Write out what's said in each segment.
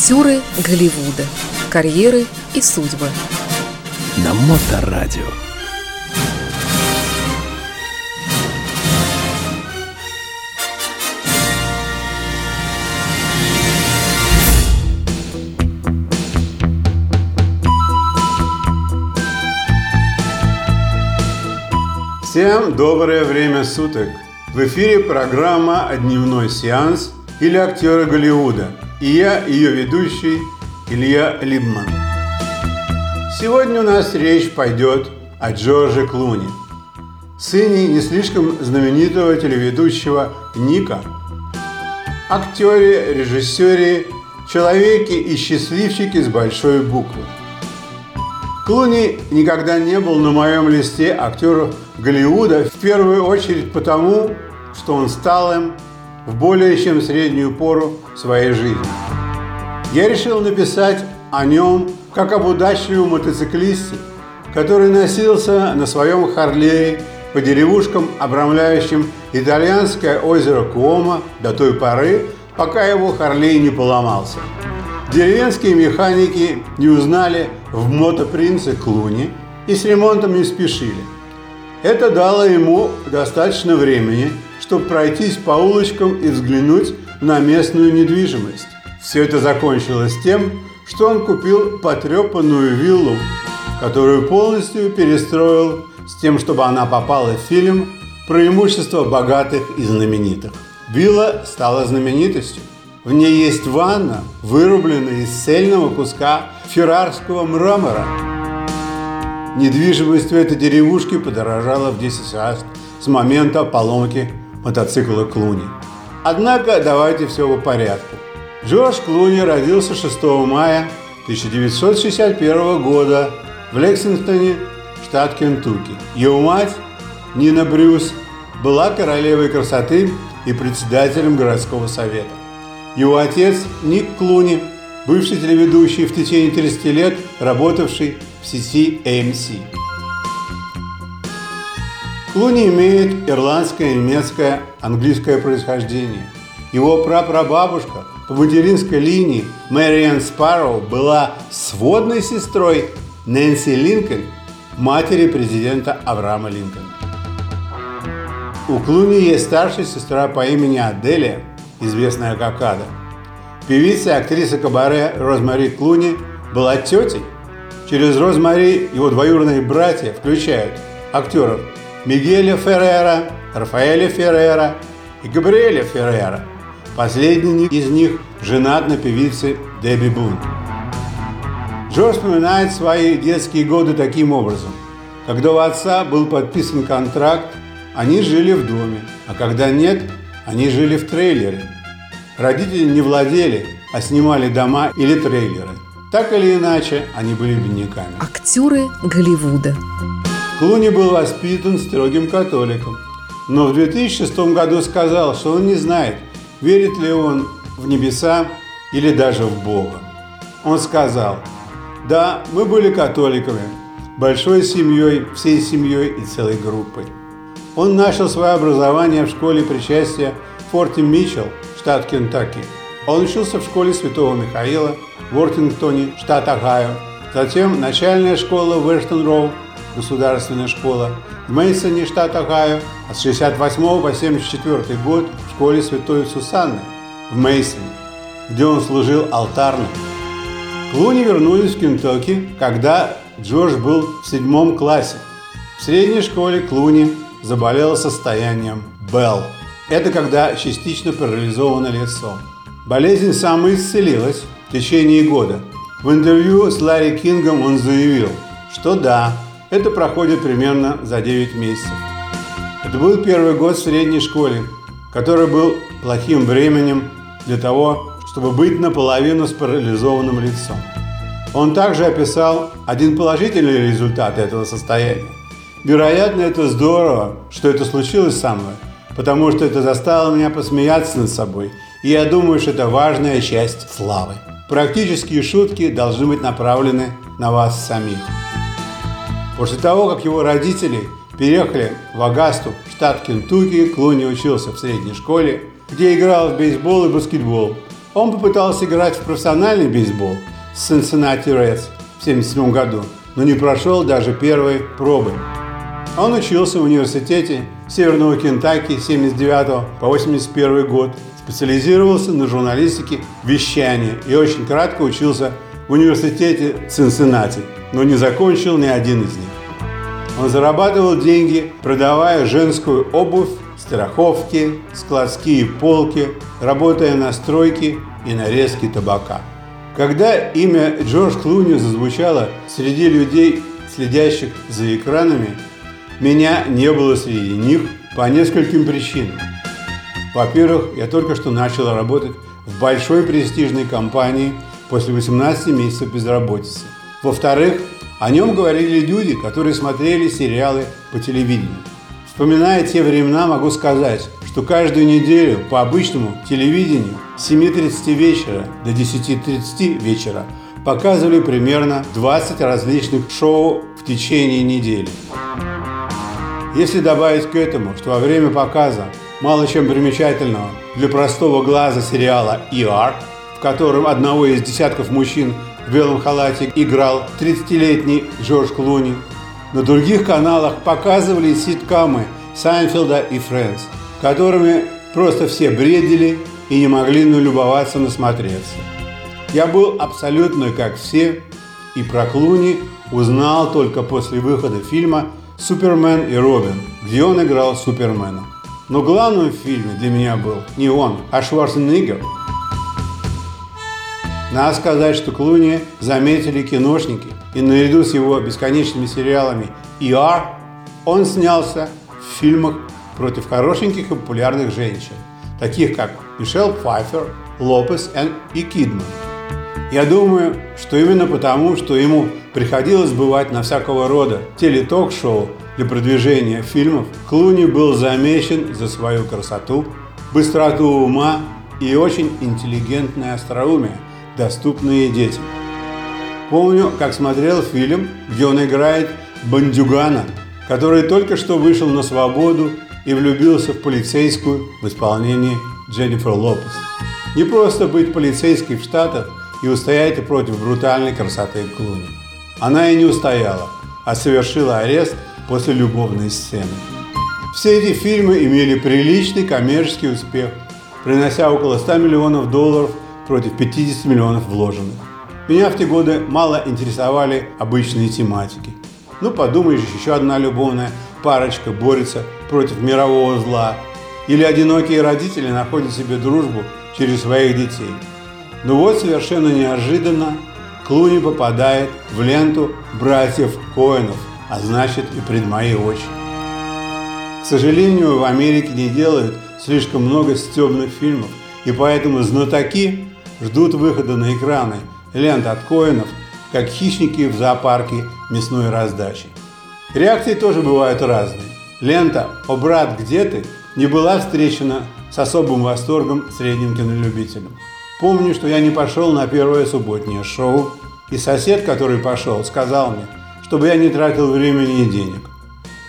Актеры Голливуда. Карьеры и судьбы. На Моторадио. Всем доброе время суток! В эфире программа «Дневной сеанс» или «Актеры Голливуда» и я, ее ведущий Илья Либман. Сегодня у нас речь пойдет о Джорже Клуни, сыне не слишком знаменитого телеведущего Ника, актере, режиссере, человеке и счастливчике с большой буквы. Клуни никогда не был на моем листе актеров Голливуда, в первую очередь потому, что он стал им в более чем среднюю пору своей жизни. Я решил написать о нем как об удачливом мотоциклисте, который носился на своем Харлее по деревушкам, обрамляющим итальянское озеро Куома до той поры, пока его Харлей не поломался. Деревенские механики не узнали в мотопринце Клуни и с ремонтом не спешили. Это дало ему достаточно времени, чтобы пройтись по улочкам и взглянуть на местную недвижимость. Все это закончилось тем, что он купил потрепанную виллу, которую полностью перестроил с тем, чтобы она попала в фильм про имущество богатых и знаменитых. Вилла стала знаменитостью. В ней есть ванна, вырубленная из цельного куска феррарского мрамора. Недвижимость в этой деревушке подорожала в 10 раз с момента поломки мотоцикла Клуни. Однако давайте все по порядку. Джордж Клуни родился 6 мая 1961 года в Лексингтоне, штат Кентукки. Его мать, Нина Брюс, была королевой красоты и председателем городского совета. Его отец Ник Клуни, бывший телеведущий в течение 30 лет, работавший в сети AMC. Клуни имеет ирландское, немецкое, английское происхождение. Его прапрабабушка по материнской линии Мэриан Спарроу была сводной сестрой Нэнси Линкольн, матери президента Авраама Линкольна. У Клуни есть старшая сестра по имени Аделия, известная как Ада. Певица и актриса кабаре Розмари Клуни была тетей. Через Розмари его двоюродные братья включают актеров Мигеля Феррера, Рафаэля Феррера и Габриэля Феррера. Последний из них женат на певице Дебби Бун. Джо вспоминает свои детские годы таким образом. Когда у отца был подписан контракт, они жили в доме, а когда нет, они жили в трейлере. Родители не владели, а снимали дома или трейлеры. Так или иначе, они были бедняками. Актеры Голливуда. Клуни был воспитан строгим католиком, но в 2006 году сказал, что он не знает, верит ли он в небеса или даже в Бога. Он сказал, да, мы были католиками, большой семьей, всей семьей и целой группой. Он начал свое образование в школе причастия Форти Митчелл, штат Кентукки. Он учился в школе Святого Михаила в Уортингтоне, штат Огайо. Затем начальная школа в Эштон-Роу, государственная школа, в Мейсоне, штат Огайо, с 68 по 74 год в школе Святой Сусанны в Мейсоне, где он служил алтарным. Клуни вернулись в Кентукки, когда Джордж был в седьмом классе. В средней школе Клуни заболел состоянием Белл. Это когда частично парализовано лицо. Болезнь самоисцелилась в течение года. В интервью с Ларри Кингом он заявил, что да, это проходит примерно за 9 месяцев. Это был первый год в средней школе, который был плохим временем для того, чтобы быть наполовину с парализованным лицом. Он также описал один положительный результат этого состояния. Вероятно, это здорово, что это случилось со мной, потому что это заставило меня посмеяться над собой, и я думаю, что это важная часть славы. Практические шутки должны быть направлены на вас самих. После того, как его родители переехали в Агасту, штат Кентукки, Клуни учился в средней школе, где играл в бейсбол и баскетбол. Он попытался играть в профессиональный бейсбол с Cincinnati Reds в 1977 году, но не прошел даже первой пробы. Он учился в университете Северного Кентаки с 79 по 81 год, специализировался на журналистике вещания и очень кратко учился в университете Цинциннати, но не закончил ни один из них. Он зарабатывал деньги, продавая женскую обувь, страховки, складские полки, работая на стройке и нарезке табака. Когда имя Джордж Клуни зазвучало среди людей, следящих за экранами, меня не было среди них по нескольким причинам. Во-первых, я только что начал работать в большой престижной компании после 18 месяцев безработицы. Во-вторых, о нем говорили люди, которые смотрели сериалы по телевидению. Вспоминая те времена, могу сказать, что каждую неделю по обычному телевидению с 7.30 вечера до 10.30 вечера показывали примерно 20 различных шоу в течение недели. Если добавить к этому, что во время показа мало чем примечательного для простого глаза сериала ER, в котором одного из десятков мужчин в белом халате играл 30-летний Джордж Клуни, на других каналах показывали ситкамы Сайнфилда и Фрэнс, которыми просто все бредили и не могли налюбоваться насмотреться. Я был абсолютно как все, и про Клуни узнал только после выхода фильма «Супермен и Робин», где он играл Супермена. Но главным в фильме для меня был не он, а Шварценеггер. Надо сказать, что Клуни заметили киношники, и наряду с его бесконечными сериалами ER он снялся в фильмах против хорошеньких и популярных женщин, таких как Мишель Пфайфер, Лопес и Кидман. Я думаю, что именно потому, что ему приходилось бывать на всякого рода телеток-шоу для продвижения фильмов, Клуни был замечен за свою красоту, быстроту ума и очень интеллигентное остроумие, доступные детям. Помню, как смотрел фильм, где он играет бандюгана, который только что вышел на свободу и влюбился в полицейскую в исполнении Дженнифер Лопес. Не просто быть полицейской в Штатах и устоять против брутальной красоты Клуни. Она и не устояла, а совершила арест после любовной сцены. Все эти фильмы имели приличный коммерческий успех, принося около 100 миллионов долларов против 50 миллионов вложенных. Меня в те годы мало интересовали обычные тематики. Ну, подумаешь, еще одна любовная парочка борется против мирового зла. Или одинокие родители находят себе дружбу через своих детей. Но вот совершенно неожиданно Клуни попадает в ленту братьев Коинов, а значит и пред мои очи. К сожалению, в Америке не делают слишком много стебных фильмов, и поэтому знатоки ждут выхода на экраны лент от Коинов, как хищники в зоопарке мясной раздачи. Реакции тоже бывают разные. Лента «О, брат, где ты?» не была встречена с особым восторгом средним кинолюбителем. Помню, что я не пошел на первое субботнее шоу, и сосед, который пошел, сказал мне, чтобы я не тратил времени и денег.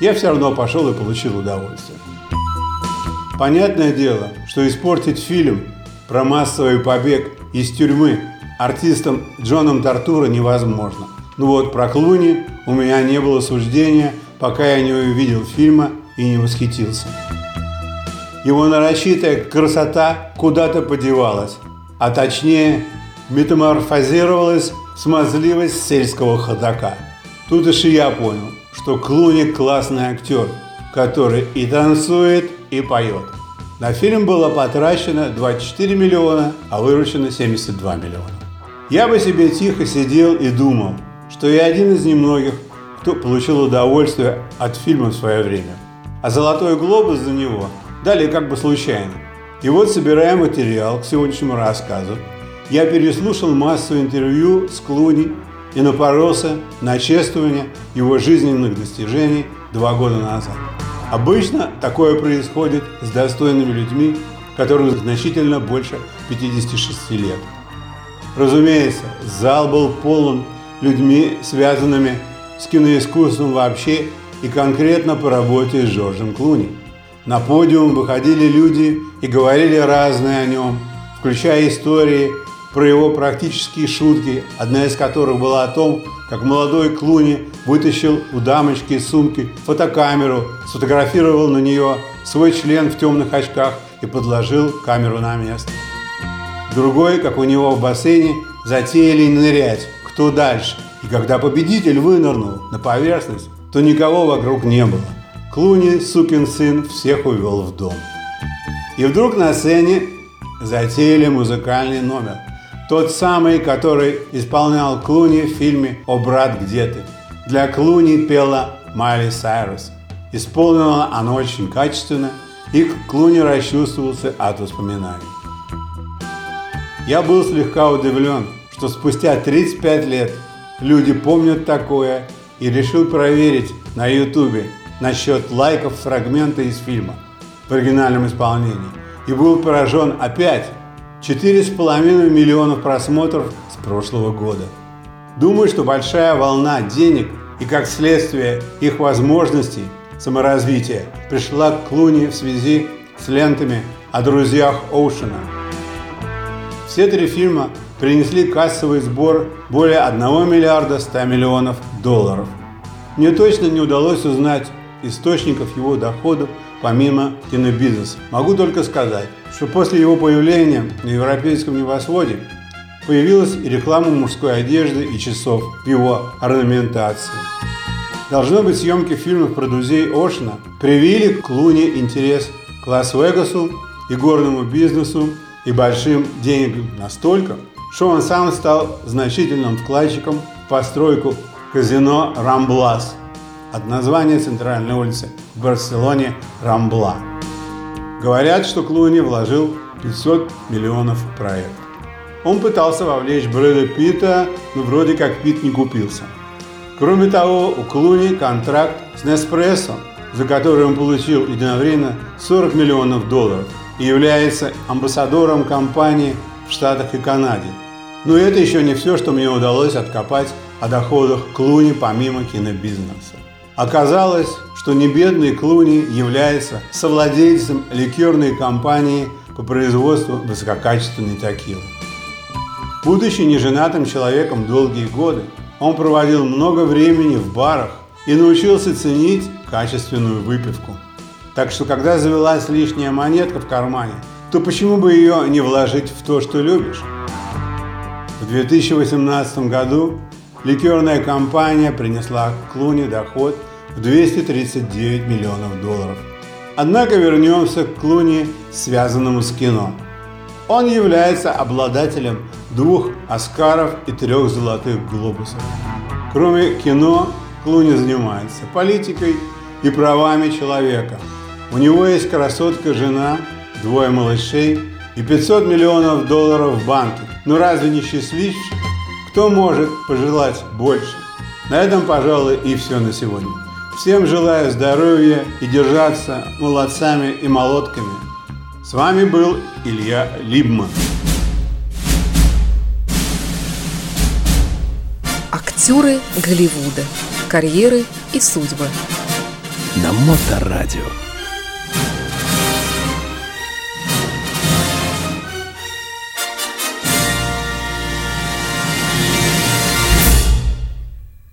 Я все равно пошел и получил удовольствие. Понятное дело, что испортить фильм про массовый побег из тюрьмы артистом Джоном Тартура невозможно. Ну вот про Клуни у меня не было суждения, пока я не увидел фильма и не восхитился. Его нарочитая красота куда-то подевалась, а точнее метаморфозировалась в смазливость сельского ходока. Тут уж и я понял, что Клуни классный актер, который и танцует, и поет. На фильм было потрачено 24 миллиона, а выручено 72 миллиона. Я бы себе тихо сидел и думал, что я один из немногих, кто получил удовольствие от фильма в свое время. А «Золотой глобус» за него дали как бы случайно. И вот, собирая материал к сегодняшнему рассказу, я переслушал массу интервью с Клуни и напоролся на чествование его жизненных достижений два года назад. Обычно такое происходит с достойными людьми, которым значительно больше 56 лет. Разумеется, зал был полон людьми, связанными с киноискусством вообще и конкретно по работе с Джорджем Клуни. На подиум выходили люди и говорили разное о нем, включая истории про его практические шутки, одна из которых была о том, как молодой Клуни вытащил у дамочки из сумки фотокамеру, сфотографировал на нее свой член в темных очках и подложил камеру на место. Другой, как у него в бассейне, затеяли нырять, кто дальше. И когда победитель вынырнул на поверхность, то никого вокруг не было. Клуни, сукин сын, всех увел в дом. И вдруг на сцене затеяли музыкальный номер. Тот самый, который исполнял Клуни в фильме «О, брат, где ты?». Для Клуни пела Майли Сайрус. Исполнила она очень качественно, и Клуни расчувствовался от воспоминаний. Я был слегка удивлен, что спустя 35 лет люди помнят такое и решил проверить на ютубе насчет лайков фрагмента из фильма в оригинальном исполнении. И был поражен опять 4,5 миллионов просмотров с прошлого года. Думаю, что большая волна денег и как следствие их возможностей саморазвития пришла к Клуни в связи с лентами о друзьях Оушена. Все три фильма принесли кассовый сбор более 1 миллиарда 100 миллионов долларов. Мне точно не удалось узнать источников его доходов помимо кинобизнеса. Могу только сказать, что после его появления на европейском небосводе появилась и реклама мужской одежды и часов в его орнаментации. Должно быть, съемки фильмов про друзей Ошина привили к Луне интерес к Лас-Вегасу и горному бизнесу и большим деньгам настолько, что он сам стал значительным вкладчиком в постройку казино «Рамблас» от названия центральной улицы в Барселоне «Рамбла». Говорят, что Клуни вложил 500 миллионов в проект. Он пытался вовлечь Брэда Питта, но вроде как Питт не купился. Кроме того, у Клуни контракт с Неспрессо, за который он получил единовременно 40 миллионов долларов и является амбассадором компании в Штатах и Канаде. Но это еще не все, что мне удалось откопать о доходах Клуни помимо кинобизнеса. Оказалось, что небедный Клуни является совладельцем ликерной компании по производству высококачественной текилы. Будучи неженатым человеком долгие годы, он проводил много времени в барах и научился ценить качественную выпивку. Так что, когда завелась лишняя монетка в кармане, то почему бы ее не вложить в то, что любишь? В 2018 году ликерная компания принесла Клуни доход в 239 миллионов долларов. Однако вернемся к Клуни, связанному с кино. Он является обладателем двух Оскаров и трех Золотых Глобусов. Кроме кино, Клуни занимается политикой и правами человека. У него есть красотка-жена, двое малышей и 500 миллионов долларов в банке. Ну разве не счастливчик? Кто может пожелать больше? На этом, пожалуй, и все на сегодня. Всем желаю здоровья и держаться молодцами и молотками. С вами был Илья Либман. Актеры Голливуда. Карьеры и судьбы. На Моторадио.